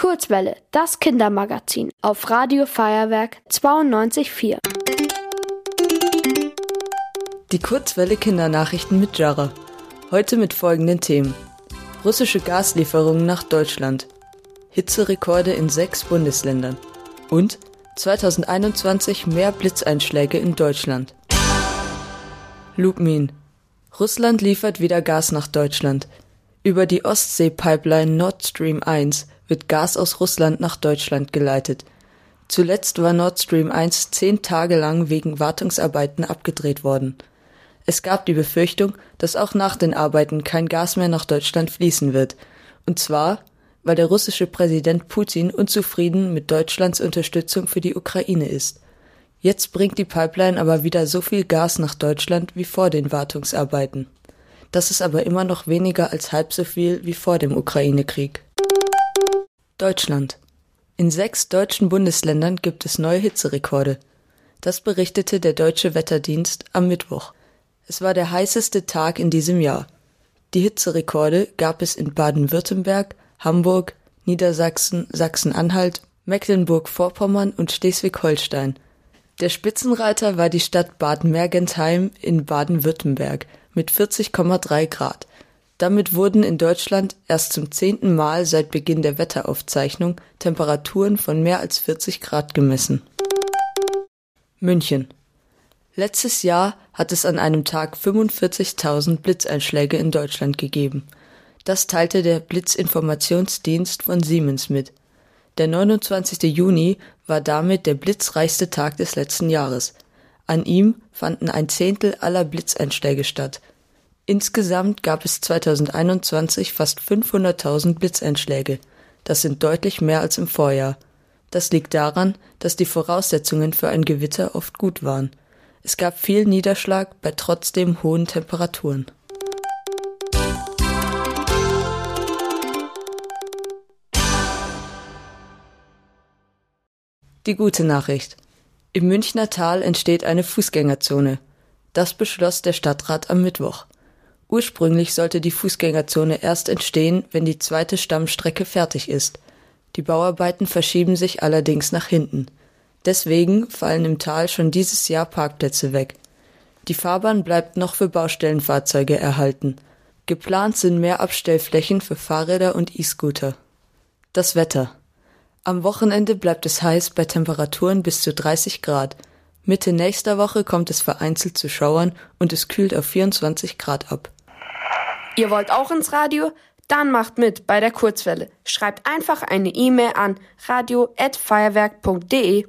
Kurzwelle, das Kindermagazin auf Radio Feuerwerk 92.4. Die Kurzwelle Kindernachrichten mit Jara. Heute mit folgenden Themen. Russische Gaslieferungen nach Deutschland. Hitzerekorde in sechs Bundesländern. Und 2021 mehr Blitzeinschläge in Deutschland. Lubmin. Russland liefert wieder Gas nach Deutschland. Über die Ostsee-Pipeline Nord Stream 1 wird Gas aus Russland nach Deutschland geleitet. Zuletzt war Nord Stream 1 zehn Tage lang wegen Wartungsarbeiten abgedreht worden. Es gab die Befürchtung, dass auch nach den Arbeiten kein Gas mehr nach Deutschland fließen wird. Und zwar, weil der russische Präsident Putin unzufrieden mit Deutschlands Unterstützung für die Ukraine ist. Jetzt bringt die Pipeline aber wieder so viel Gas nach Deutschland wie vor den Wartungsarbeiten. Das ist aber immer noch weniger als halb so viel wie vor dem Ukraine-Krieg. Deutschland. In sechs deutschen Bundesländern gibt es neue Hitzerekorde. Das berichtete der Deutsche Wetterdienst am Mittwoch. Es war der heißeste Tag in diesem Jahr. Die Hitzerekorde gab es in Baden-Württemberg, Hamburg, Niedersachsen, Sachsen-Anhalt, Mecklenburg-Vorpommern und Schleswig-Holstein. Der Spitzenreiter war die Stadt Bad Mergentheim in Baden-Württemberg mit 40,3 Grad. Damit wurden in Deutschland erst zum zehnten Mal seit Beginn der Wetteraufzeichnung Temperaturen von mehr als 40 Grad gemessen. München. Letztes Jahr hat es an einem Tag 45.000 Blitzeinschläge in Deutschland gegeben. Das teilte der Blitzinformationsdienst von Siemens mit. Der 29. Juni war damit der blitzreichste Tag des letzten Jahres. An ihm fanden ein Zehntel aller Blitzeinschläge statt. Insgesamt gab es 2021 fast 500.000 Blitzeinschläge. Das sind deutlich mehr als im Vorjahr. Das liegt daran, dass die Voraussetzungen für ein Gewitter oft gut waren. Es gab viel Niederschlag bei trotzdem hohen Temperaturen. Die gute Nachricht. Im Münchner Tal entsteht eine Fußgängerzone. Das beschloss der Stadtrat am Mittwoch. Ursprünglich sollte die Fußgängerzone erst entstehen, wenn die zweite Stammstrecke fertig ist. Die Bauarbeiten verschieben sich allerdings nach hinten. Deswegen fallen im Tal schon dieses Jahr Parkplätze weg. Die Fahrbahn bleibt noch für Baustellenfahrzeuge erhalten. Geplant sind mehr Abstellflächen für Fahrräder und E-Scooter. Das Wetter. Am Wochenende bleibt es heiß bei Temperaturen bis zu 30 Grad. Mitte nächster Woche kommt es vereinzelt zu Schauern und es kühlt auf 24 Grad ab. Ihr wollt auch ins Radio? Dann macht mit bei der Kurzwelle. Schreibt einfach eine E-Mail an radio@feuerwerk.de.